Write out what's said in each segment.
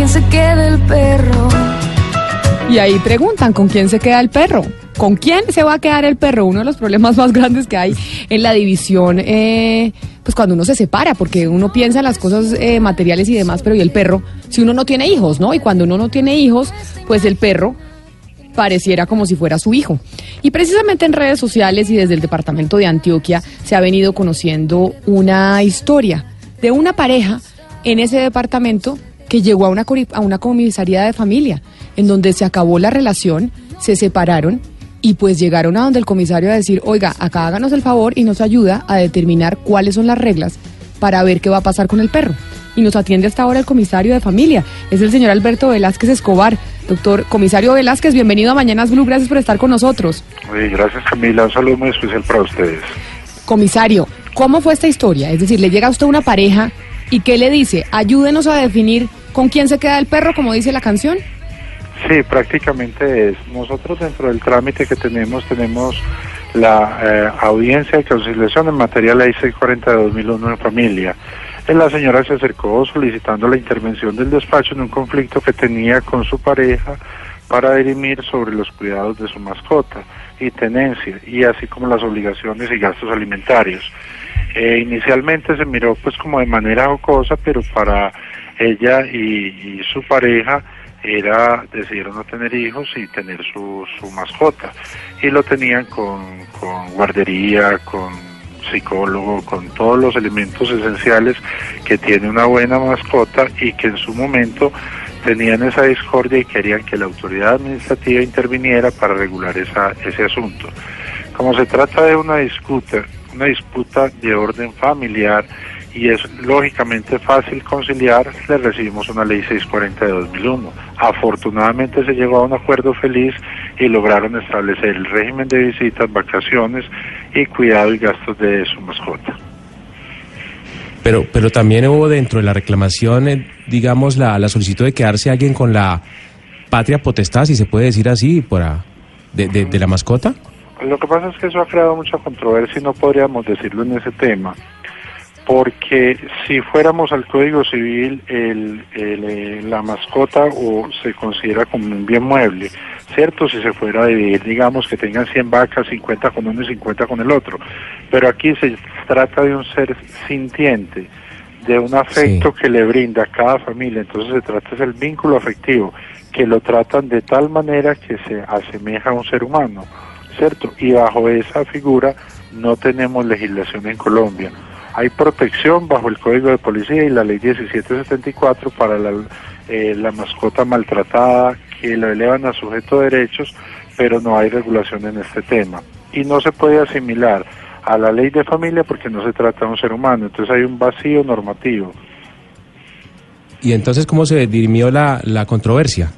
quién se queda el perro. Y ahí preguntan, ¿con quién se queda el perro? ¿Con quién se va a quedar el perro? Uno de los problemas más grandes que hay en la división, eh, pues cuando uno se separa, porque uno piensa en las cosas eh, materiales y demás, pero ¿y el perro? Si uno no tiene hijos, ¿no? Y cuando uno no tiene hijos, pues el perro pareciera como si fuera su hijo. Y precisamente en redes sociales y desde el departamento de Antioquia se ha venido conociendo una historia de una pareja en ese departamento que llegó a una, a una comisaría de familia, en donde se acabó la relación, se separaron y pues llegaron a donde el comisario a decir, oiga, acá háganos el favor y nos ayuda a determinar cuáles son las reglas para ver qué va a pasar con el perro. Y nos atiende hasta ahora el comisario de familia, es el señor Alberto Velázquez Escobar. Doctor comisario Velázquez, bienvenido a Mañanas Blue, gracias por estar con nosotros. gracias Camila, un saludo muy especial para ustedes. Comisario, ¿cómo fue esta historia? Es decir, le llega a usted una pareja y ¿qué le dice? Ayúdenos a definir con quién se queda el perro, como dice la canción. Sí, prácticamente es. Nosotros dentro del trámite que tenemos, tenemos la eh, audiencia de conciliación en materia de ley 640 de 2001 en familia la señora se acercó solicitando la intervención del despacho en un conflicto que tenía con su pareja para dirimir sobre los cuidados de su mascota y tenencia, y así como las obligaciones y gastos alimentarios. Eh, inicialmente se miró pues como de manera jocosa, pero para ella y, su pareja era decidieron no tener hijos y tener su, su mascota. Y lo tenían con, con guardería, con psicólogo, con todos los elementos esenciales que tiene una buena mascota y que en su momento tenían esa discordia y querían que la autoridad administrativa interviniera para regular esa, ese asunto. Como se trata de una disputa, una disputa de orden familiar y es lógicamente fácil conciliar, le recibimos una ley 640 de 2001. Afortunadamente se llegó a un acuerdo feliz y lograron establecer el régimen de visitas, vacaciones y cuidado y gastos de su mascota. Pero, pero también hubo dentro de la reclamación, eh, digamos, la, la solicitud de quedarse alguien con la patria potestad, si se puede decir así, por de, de, la mascota. Lo que pasa es que eso ha creado mucha controversia y no podríamos decirlo en ese tema, porque si fuéramos al Código Civil, el, el, eh, la mascota o se considera como un bien mueble, ¿cierto? Si se fuera a dividir, digamos que tengan 100 vacas, 50 con uno y 50 con el otro. Pero aquí se trata de un ser sintiente, de un afecto que le brinda a cada familia. Entonces se trata del vínculo afectivo, que lo tratan de tal manera que se asemeja a un ser humano, ¿cierto? Y bajo esa figura no tenemos legislación en Colombia. Hay protección bajo el Código de Policía y la Ley 1774 para la, eh, la mascota maltratada que lo elevan a sujeto de derechos, pero no hay regulación en este tema. Y no se puede asimilar a la ley de familia porque no se trata de un ser humano, entonces hay un vacío normativo. ¿Y entonces cómo se dirimió la, la controversia?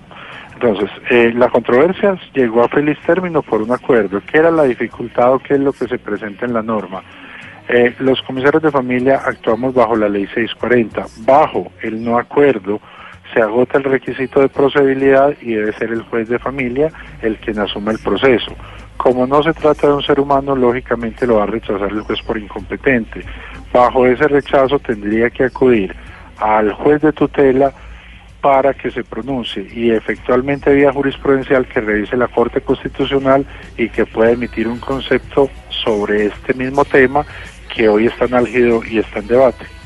Entonces, eh, la controversia llegó a feliz término por un acuerdo. ¿Qué era la dificultad o qué es lo que se presenta en la norma? Eh, los comisarios de familia actuamos bajo la ley 640. Bajo el no acuerdo, se agota el requisito de procedibilidad y debe ser el juez de familia el quien asuma el proceso. Como no se trata de un ser humano, lógicamente lo va a rechazar el juez por incompetente. Bajo ese rechazo tendría que acudir al juez de tutela para que se pronuncie y efectualmente vía jurisprudencial que revise la Corte Constitucional y que pueda emitir un concepto sobre este mismo tema que hoy está en álgido y está en debate.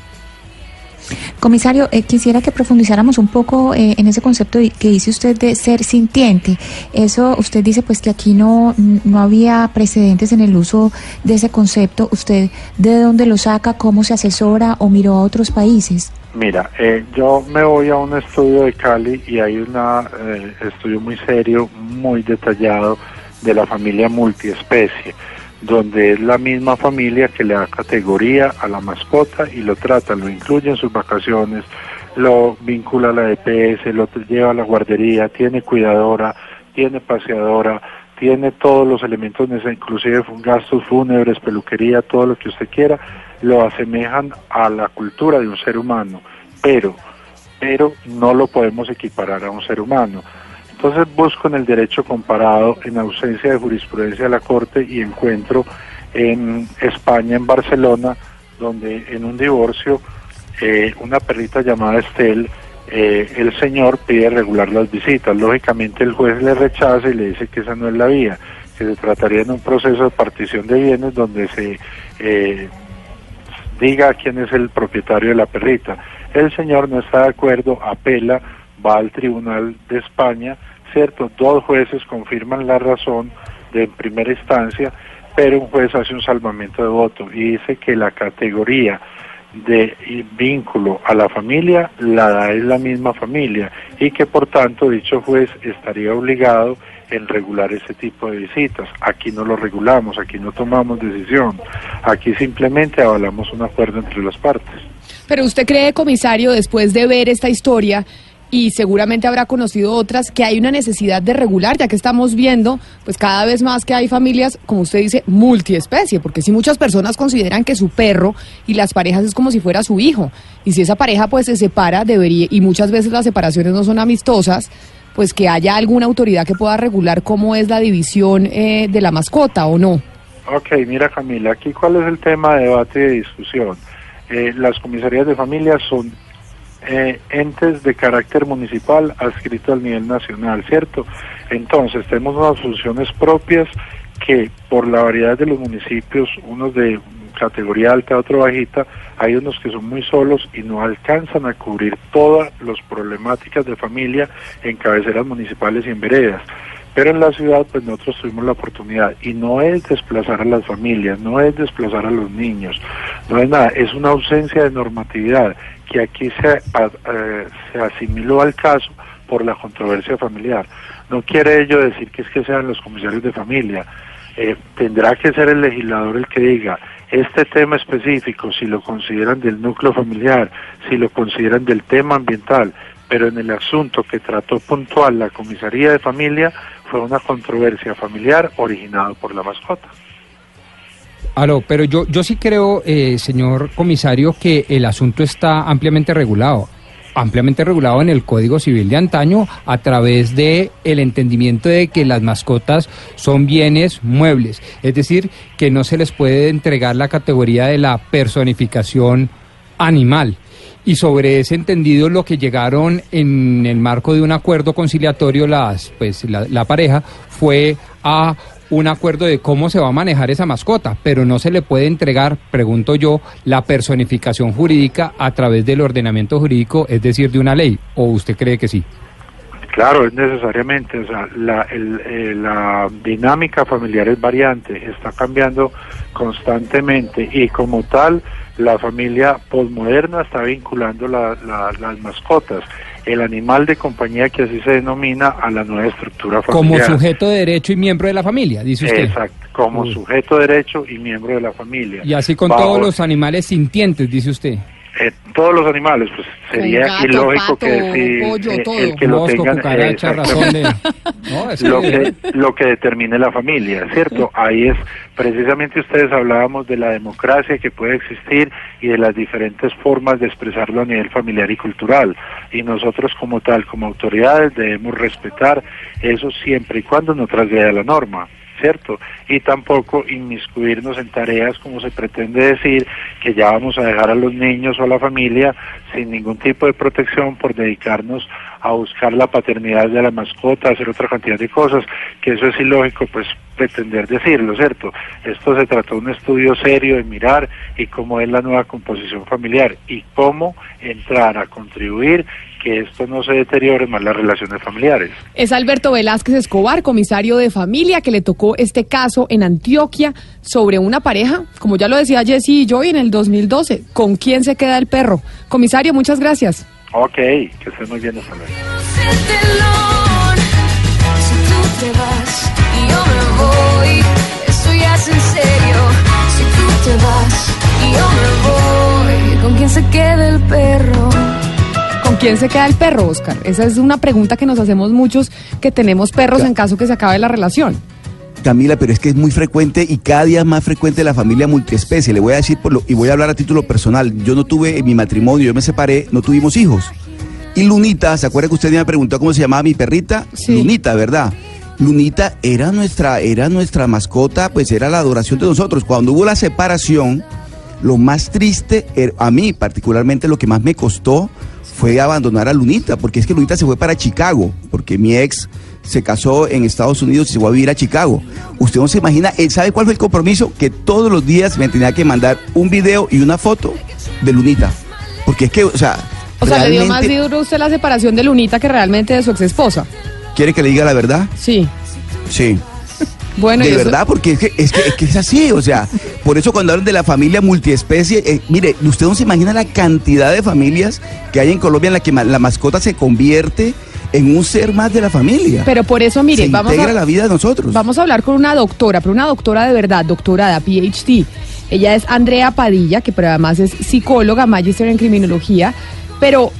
Comisario, eh, quisiera que profundizáramos un poco eh, en ese concepto que dice usted de ser sintiente. Eso usted dice pues que aquí no, no había precedentes en el uso de ese concepto. ¿Usted de dónde lo saca? ¿Cómo se asesora o miró a otros países? Mira, eh, yo me voy a un estudio de Cali y hay un estudio muy serio, muy detallado de la familia multiespecie donde es la misma familia que le da categoría a la mascota y lo trata, lo incluye en sus vacaciones, lo vincula a la EPS, lo lleva a la guardería, tiene cuidadora, tiene paseadora, tiene todos los elementos necesarios, inclusive gastos fúnebres, peluquería, todo lo que usted quiera, lo asemejan a la cultura de un ser humano, pero, pero no lo podemos equiparar a un ser humano. Entonces busco en el derecho comparado, en ausencia de jurisprudencia de la Corte, y encuentro en España, en Barcelona, donde en un divorcio, eh, una perrita llamada Estel eh, el señor pide regular las visitas. Lógicamente el juez le rechaza y le dice que esa no es la vía, que se trataría de un proceso de partición de bienes donde se eh, diga quién es el propietario de la perrita. El señor no está de acuerdo, apela, al Tribunal de España, ¿cierto? Dos jueces confirman la razón de primera instancia, pero un juez hace un salvamento de voto y dice que la categoría de vínculo a la familia la da es la misma familia y que por tanto dicho juez estaría obligado en regular ese tipo de visitas. Aquí no lo regulamos, aquí no tomamos decisión, aquí simplemente avalamos un acuerdo entre las partes. Pero usted cree, comisario, después de ver esta historia, y seguramente habrá conocido otras que hay una necesidad de regular, ya que estamos viendo, pues cada vez más que hay familias, como usted dice, multiespecie, porque si muchas personas consideran que su perro y las parejas es como si fuera su hijo, y si esa pareja pues se separa, debería, y muchas veces las separaciones no son amistosas, pues que haya alguna autoridad que pueda regular cómo es la división eh, de la mascota o no. Ok, mira Camila, aquí cuál es el tema de debate y de discusión. Eh, las comisarías de familia son eh, entes de carácter municipal adscritos al nivel nacional, ¿cierto? Entonces, tenemos unas funciones propias que por la variedad de los municipios, unos de categoría alta, otro bajita, hay unos que son muy solos y no alcanzan a cubrir todas las problemáticas de familia en cabeceras municipales y en veredas. Pero en la ciudad, pues nosotros tuvimos la oportunidad y no es desplazar a las familias, no es desplazar a los niños, no es nada, es una ausencia de normatividad que aquí se, se asimiló al caso por la controversia familiar. No quiere ello decir que es que sean los comisarios de familia. Eh, tendrá que ser el legislador el que diga este tema específico, si lo consideran del núcleo familiar, si lo consideran del tema ambiental, pero en el asunto que trató puntual la comisaría de familia fue una controversia familiar originada por la mascota. Aló, pero yo, yo sí creo, eh, señor comisario, que el asunto está ampliamente regulado ampliamente regulado en el Código Civil de antaño a través de el entendimiento de que las mascotas son bienes muebles, es decir, que no se les puede entregar la categoría de la personificación animal. Y sobre ese entendido lo que llegaron en el marco de un acuerdo conciliatorio las pues la, la pareja fue a un acuerdo de cómo se va a manejar esa mascota, pero no se le puede entregar, pregunto yo, la personificación jurídica a través del ordenamiento jurídico, es decir, de una ley, o usted cree que sí? Claro, es necesariamente, o sea, la, eh, la dinámica familiar es variante, está cambiando constantemente y como tal, la familia posmoderna está vinculando las mascotas el animal de compañía que así se denomina a la nueva estructura familiar. Como sujeto de derecho y miembro de la familia, dice usted. Exacto, como sujeto de derecho y miembro de la familia. Y así con todos los animales sintientes, dice usted. Eh, todos los animales, pues sería ilógico que decir eh, el que lo tengan lo, que, lo que determine la familia, ¿cierto? Ahí es precisamente ustedes hablábamos de la democracia que puede existir y de las diferentes formas de expresarlo a nivel familiar y cultural. Y nosotros como tal, como autoridades, debemos respetar eso siempre y cuando no trasgreda la norma. ¿Cierto? Y tampoco inmiscuirnos en tareas como se pretende decir que ya vamos a dejar a los niños o a la familia sin ningún tipo de protección por dedicarnos a buscar la paternidad de la mascota, hacer otra cantidad de cosas, que eso es ilógico, pues pretender decirlo, ¿cierto? Esto se trató de un estudio serio de mirar y cómo es la nueva composición familiar y cómo entrar a contribuir que esto no se deteriore más las relaciones familiares. Es Alberto Velázquez Escobar, comisario de familia, que le tocó este caso en Antioquia sobre una pareja, como ya lo decía Jesse y yo en el 2012. ¿Con quién se queda el perro? Comisario, muchas gracias. Ok, que esté muy bien, hasta luego. ¿Con quién se queda el perro? ¿Con quién se queda el perro, Oscar? Esa es una pregunta que nos hacemos muchos que tenemos perros en caso que se acabe la relación. Camila, pero es que es muy frecuente y cada día más frecuente la familia multiespecie. Le voy a decir por lo, y voy a hablar a título personal. Yo no tuve en mi matrimonio, yo me separé, no tuvimos hijos. Y Lunita, ¿se acuerda que usted me preguntó cómo se llamaba mi perrita? Lunita, ¿verdad? Lunita era nuestra, era nuestra mascota, pues era la adoración de nosotros. Cuando hubo la separación, lo más triste, er, a mí particularmente lo que más me costó fue abandonar a Lunita, porque es que Lunita se fue para Chicago, porque mi ex se casó en Estados Unidos y se fue a vivir a Chicago. Usted no se imagina, él sabe cuál fue el compromiso, que todos los días me tenía que mandar un video y una foto de Lunita. Porque es que, o sea... O sea, le dio más duro usted la separación de Lunita que realmente de su ex esposa. ¿Quiere que le diga la verdad? Sí. Sí. Bueno, de verdad, porque es que, es que es que es así, o sea, por eso cuando hablan de la familia multiespecie, eh, mire, usted no se imagina la cantidad de familias que hay en Colombia en la que la mascota se convierte en un ser más de la familia. Pero por eso, mire, se vamos integra a, la vida de nosotros. vamos a hablar con una doctora, pero una doctora de verdad, doctorada, PhD. Ella es Andrea Padilla, que pero además es psicóloga, magíster en criminología, pero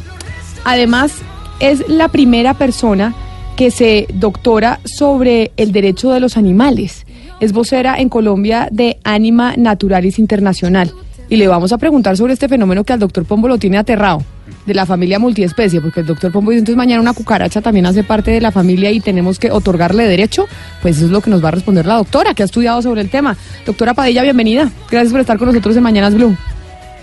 además es la primera persona que se doctora sobre el derecho de los animales. Es vocera en Colombia de Anima Naturalis Internacional. Y le vamos a preguntar sobre este fenómeno que al doctor Pombo lo tiene aterrado, de la familia multiespecie, porque el doctor Pombo dice, entonces mañana una cucaracha también hace parte de la familia y tenemos que otorgarle derecho. Pues eso es lo que nos va a responder la doctora, que ha estudiado sobre el tema. Doctora Padilla, bienvenida. Gracias por estar con nosotros en Mañanas Blue.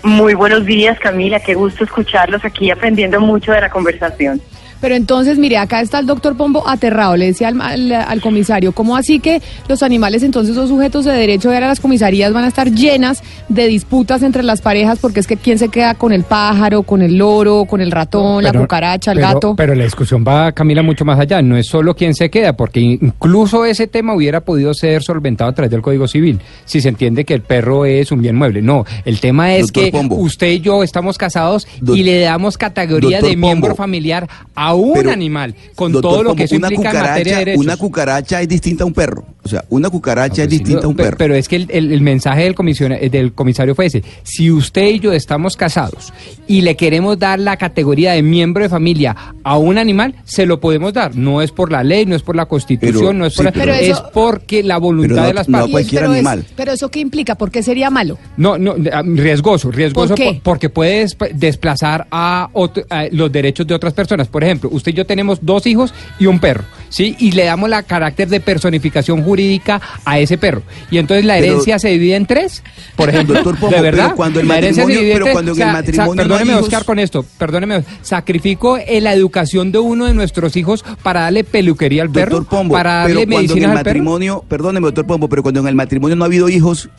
Muy buenos días, Camila. Qué gusto escucharlos aquí aprendiendo mucho de la conversación. Pero entonces, mire, acá está el doctor Pombo aterrado. Le decía al, al- al comisario, ¿cómo así que los animales entonces son sujetos de derecho? Y ahora las comisarías van a estar llenas de disputas entre las parejas porque es que quién se queda con el pájaro, con el loro, con el ratón, la cucaracha, el pero- gato. Pero la discusión va, Camila, mucho más allá. No es solo quién se queda, porque incluso ese tema hubiera podido ser solventado a través del Código Civil, si se entiende que el perro es un bien mueble. No, el tema es Doctor que Pombo. usted y yo estamos casados y le damos categoría Doctor de miembro Pombo. familiar a un Pero, animal, con doctor todo lo que eso una implica en materia de cucaracha, derechos. Una cucaracha es distinta a un perro. O sea, una cucaracha es Pues sí, distinta a un pe- perro. Pero es que el, el- el mensaje del, eh, del comisario fue ese. Si usted y yo estamos casados y le queremos dar la categoría de miembro de familia a un animal, se lo podemos dar. No es por la ley, no es por la constitución, Pero- no es por sí, la- pero- es eso- porque la voluntad Pero no- de las no partes. cualquier pero, es- pero eso qué implica, ¿por qué sería malo? No, no, ah, riesgoso, riesgoso ¿Por qué? por- porque puede desp- desplazar a, otro- a los derechos de otras personas. Por ejemplo, usted y yo tenemos dos hijos y un perro, ¿sí? Y le damos la carácter de personificación jurídica a ese perro. Y entonces la Pero- herencia se divide en tres, por ejemplo. Doctor Pombo, ¿De pero verdad? cuando el la herencia se matrimonio- divide en pero tres. cuando en el matrimonio no perdóneme, hijos- Oscar, con esto, perdóneme, sacrifico eh, la educación de uno de nuestros hijos para darle peluquería al perro, Doctor Pombo, para pero darle en medicinas al perro. matrimonio, perdóneme, doctor Pombo, pero cuando en el matrimonio no ha habido hijos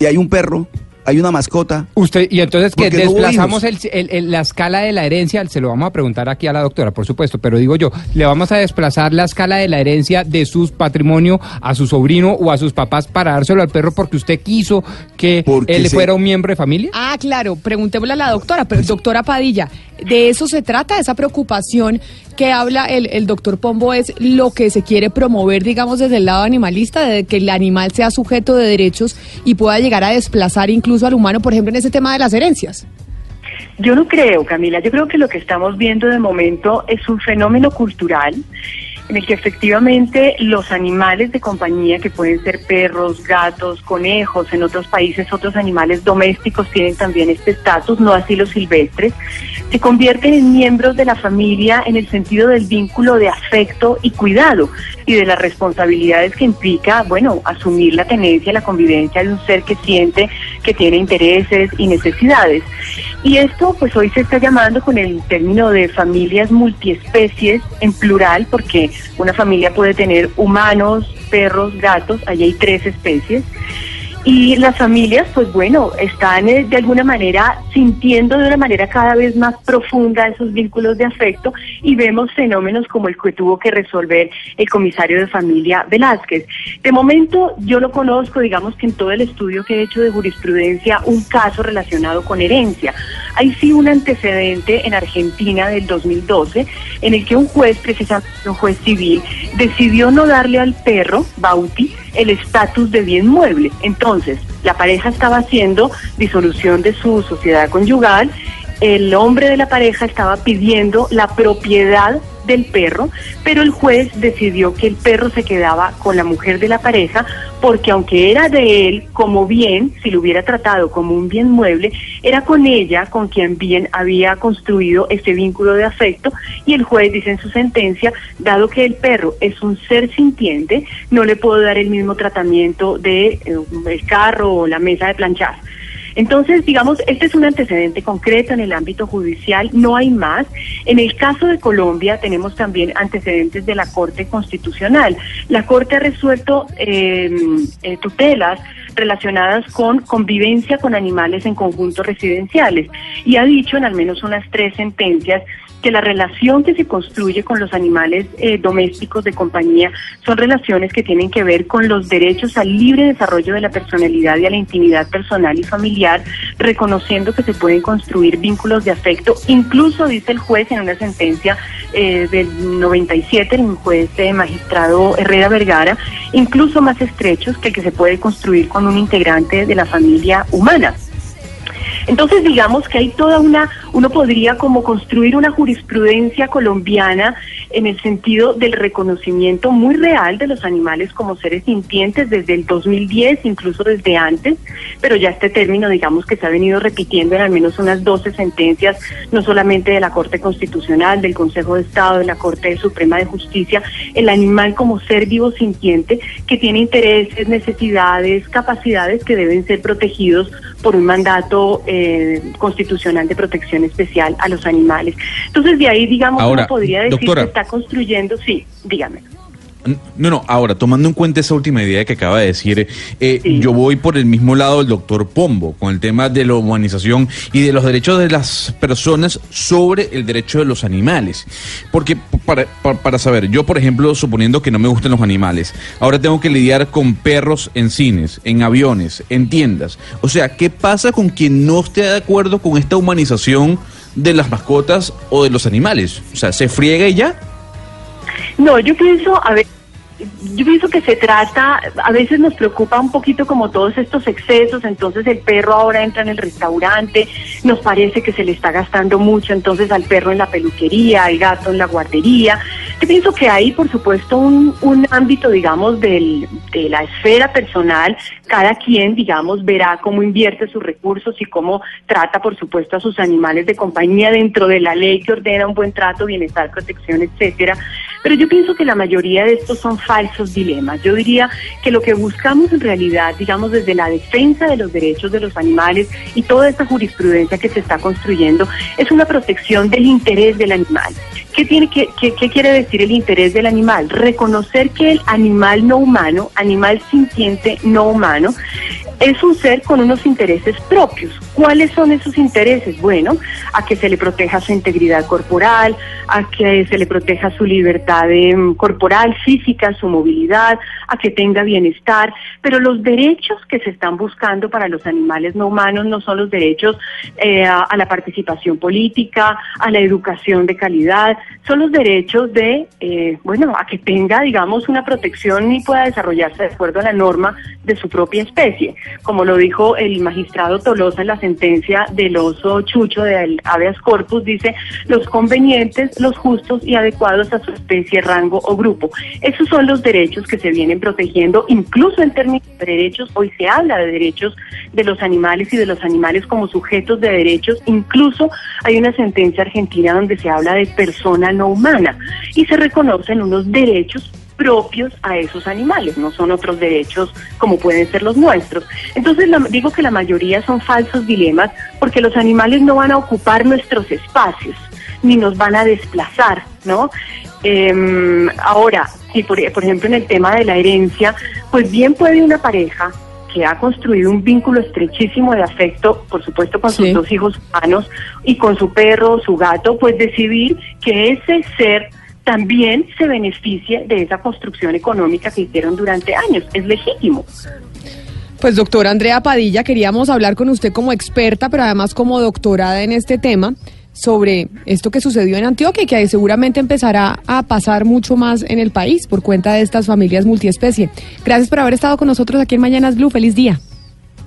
y hay un perro, hay una mascota, Usted, y entonces que no desplazamos el, hijos. el- el- la escala de la herencia, se lo vamos a preguntar aquí a la doctora, por supuesto, pero digo yo, le vamos a desplazar la escala de la herencia de su patrimonio a su sobrino o a sus papás para dárselo al perro porque usted quiso que Porque él se- fuera un miembro de familia. Ah, claro, preguntémosle a la doctora, pero doctora Padilla, de eso se trata, esa preocupación que habla el, el doctor Pombo es lo que se quiere promover, digamos, desde el lado animalista, de que el animal sea sujeto de derechos y pueda llegar a desplazar incluso al humano, por ejemplo, en ese tema de las herencias. Yo no creo, Camila. Yo creo que lo que estamos viendo de momento es un fenómeno cultural en el que efectivamente los animales de compañía, que pueden ser perros, gatos, conejos, en otros países otros animales domésticos tienen también este estatus, no así los silvestres, se convierten en miembros de la familia en el sentido del vínculo de afecto y cuidado y de las responsabilidades que implica, bueno, asumir la tenencia, la convivencia de un ser que siente que tiene intereses y necesidades. Y esto pues hoy se está llamando con el término de familias multiespecies en plural porque una familia puede tener humanos, perros, gatos, allí hay tres especies. Y las familias, pues bueno, están eh, de alguna manera sintiendo de una manera cada vez más profunda esos vínculos de afecto y vemos fenómenos como el que tuvo que resolver el comisario de familia Velázquez. De momento yo lo conozco, digamos que en todo el estudio que he hecho de jurisprudencia, un caso relacionado con herencia. Hay sí un antecedente en Argentina del 2012 en el que un juez, precisamente un juez civil, decidió no darle al perro, Bauti, el estatus de bien mueble. Entonces, la pareja estaba haciendo disolución de su sociedad conyugal, el hombre de la pareja estaba pidiendo la propiedad del perro, pero el juez decidió que el perro se quedaba con la mujer de la pareja porque aunque era de él como bien, si lo hubiera tratado como un bien mueble, era con ella con quien bien había construido este vínculo de afecto y el juez dice en su sentencia, dado que el perro es un ser sintiente, no le puedo dar el mismo tratamiento de eh, el carro o la mesa de planchar. Entonces, digamos, este es un antecedente concreto en el ámbito judicial, no hay más. En el caso de Colombia tenemos también antecedentes de la Corte Constitucional. La Corte ha resuelto eh, eh, tutelas relacionadas con convivencia con animales en conjuntos residenciales y ha dicho en al menos unas tres sentencias que la relación que se construye con los animales eh, domésticos de compañía son relaciones que tienen que ver con los derechos al libre desarrollo de la personalidad y a la intimidad personal y familiar, reconociendo que se pueden construir vínculos de afecto, incluso dice el juez en una sentencia eh, del 97, el juez eh, magistrado Herrera Vergara, incluso más estrechos que el que se puede construir con un integrante de la familia humana. Entonces, digamos que hay toda una, uno podría como construir una jurisprudencia colombiana en el sentido del reconocimiento muy real de los animales como seres sintientes desde el 2010, incluso desde antes, pero ya este término, digamos que se ha venido repitiendo en al menos unas 12 sentencias, no solamente de la Corte Constitucional, del Consejo de Estado, de la Corte Suprema de Justicia, el animal como ser vivo sintiente que tiene intereses, necesidades, capacidades que deben ser protegidos por un mandato eh, constitucional de protección especial a los animales. Entonces, de ahí, digamos, uno podría decir que está construyendo, sí, dígame. No, no, ahora, tomando en cuenta esa última idea que acaba de decir, eh, yo voy por el mismo lado del doctor Pombo, con el tema de la humanización y de los derechos de las personas sobre el derecho de los animales. Porque, para, para, saber, yo, por ejemplo, suponiendo que no me gustan los animales, ahora tengo que lidiar con perros en cines, en aviones, en tiendas. O sea, ¿qué pasa con quien no esté de acuerdo con esta humanización de las mascotas o de los animales? O sea, ¿se friega y ya? No, yo pienso, a ver, yo pienso que se trata, a veces nos preocupa un poquito como todos estos excesos, entonces el perro ahora entra en el restaurante, nos parece que se le está gastando mucho, entonces al perro en la peluquería, al gato en la guardería. Yo pienso que hay, por supuesto, un, un ámbito, digamos, del, de la esfera personal, cada quien, digamos, verá cómo invierte sus recursos y cómo trata, por supuesto, a sus animales de compañía dentro de la ley que ordena un buen trato, bienestar, protección, etcétera. Pero yo pienso que la mayoría de estos son falsos dilemas. Yo diría que lo que buscamos en realidad, digamos, desde la defensa de los derechos de los animales y toda esta jurisprudencia que se está construyendo, es una protección del interés del animal. ¿Qué, tiene, qué, qué, qué quiere decir el interés del animal? Reconocer que el animal no humano, animal sintiente no humano, es un ser con unos intereses propios. ¿Cuáles son esos intereses? Bueno, a que se le proteja su integridad corporal, a que se le proteja su libertad em, corporal, física, su movilidad, a que tenga bienestar. Pero los derechos que se están buscando para los animales no humanos no son los derechos eh, a, la participación política, a la educación de calidad, son los derechos de, eh, bueno, a que tenga, digamos, una protección y pueda desarrollarse de acuerdo a la norma de su propia especie como lo dijo el magistrado Tolosa en la sentencia del oso chucho del habeas corpus, dice los convenientes, los justos y adecuados a su especie, rango o grupo. Esos son los derechos que se vienen protegiendo, incluso en términos de derechos, hoy se habla de derechos de los animales y de los animales como sujetos de derechos, incluso hay una sentencia argentina donde se habla de persona no humana y se reconocen unos derechos propios a esos animales, no son otros derechos como pueden ser los nuestros. Entonces digo que la mayoría son falsos dilemas porque los animales no van a ocupar nuestros espacios ni nos van a desplazar, ¿no? Em, ahora, si por, ejemplo en el tema de la herencia, pues bien puede una pareja que ha construido un vínculo estrechísimo de afecto, por supuesto con sus dos hijos humanos y con su perro, su gato, pues decidir que ese ser también se beneficie de esa construcción económica que hicieron durante años. Es legítimo. Pues doctora Andrea Padilla, queríamos hablar con usted como experta, pero además como doctorada en este tema, sobre esto que sucedió en Antioquia y que seguramente empezará a pasar mucho más en el país por cuenta de estas familias multiespecie. Gracias por haber estado con nosotros aquí en Mañanas Blue. Feliz día.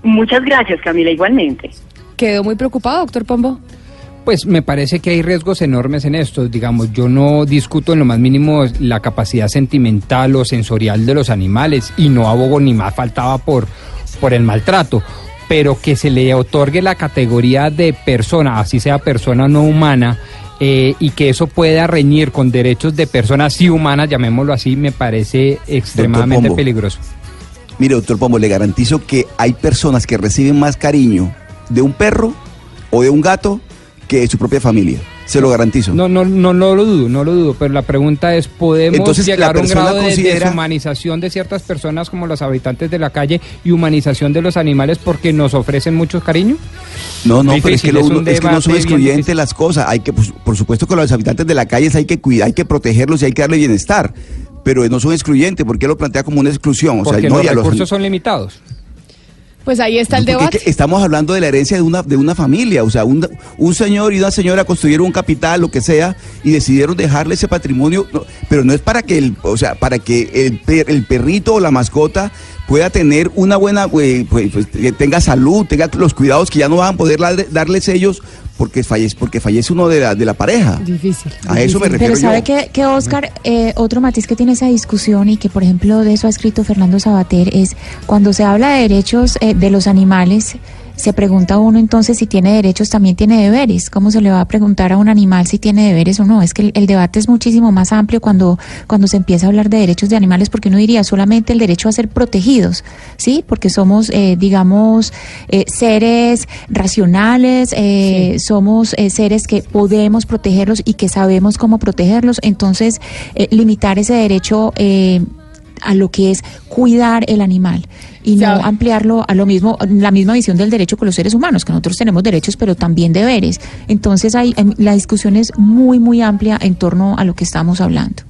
Muchas gracias, Camila, igualmente. ¿Quedó muy preocupado, doctor Pombo? Pues me parece que hay riesgos enormes en esto. Digamos, yo no discuto en lo más mínimo la capacidad sentimental o sensorial de los animales y no abogo ni más faltaba por, por el maltrato. Pero que se le otorgue la categoría de persona, así sea persona no humana, eh, y que eso pueda reñir con derechos de personas sí humanas, llamémoslo así, me parece extremadamente peligroso. Mire, doctor Pombo, le garantizo que hay personas que reciben más cariño de un perro o de un gato que su propia familia. Se lo garantizo. No, no, no, no lo dudo, no lo dudo, pero la pregunta es, ¿podemos Entonces, llegar a un grado de considera- deshumanización de ciertas personas como los habitantes de la calle y humanización de los animales porque nos ofrecen mucho cariño? No, no, pero es que, lo es uno- un es que no son excluyentes las cosas. Hay que, pues, por supuesto que los habitantes de la calle hay que cuidar, hay que protegerlos y hay que darle bienestar. Pero no son excluyentes, porque lo plantea como una exclusión. O Porque sea, no, los- recursos son limitados. Pues ahí está el debate. es que estamos hablando de la herencia de una, de una familia, o sea, un, un señor y una señora construyeron un capital, lo que sea, y decidieron dejarle ese patrimonio, no, pero no es para que el, o sea, para que el, per- el perrito o la mascota pueda tener una buena, eh, pues, pues, que tenga salud, tenga los cuidados que ya no van a poder darle- darles ellos porque fallece, porque fallece uno de la, de la pareja. Difícil. A eso me refiero Pero sabe yo. que, que Oscar, eh, otro matiz que tiene esa discusión y que por ejemplo de eso ha escrito Fernando Sabater es cuando se habla de derechos eh, de los animales, se pregunta uno entonces si tiene derechos también tiene deberes. ¿Cómo se le va a preguntar a un animal si tiene deberes o no? Es que el, el debate es muchísimo más amplio cuando, cuando se empieza a hablar de derechos de animales porque uno diría solamente el derecho a ser protegidos, ¿sí? Porque somos, eh, digamos, eh, seres racionales, eh, somos eh, seres que podemos protegerlos y que sabemos cómo protegerlos. Entonces, eh, limitar ese derecho eh, a lo que es cuidar el animal y no ampliarlo a lo mismo, la misma visión del derecho con los seres humanos, que nosotros tenemos derechos pero también deberes. Entonces, hay, em, la discusión es muy, muy amplia en torno a lo que estamos hablando.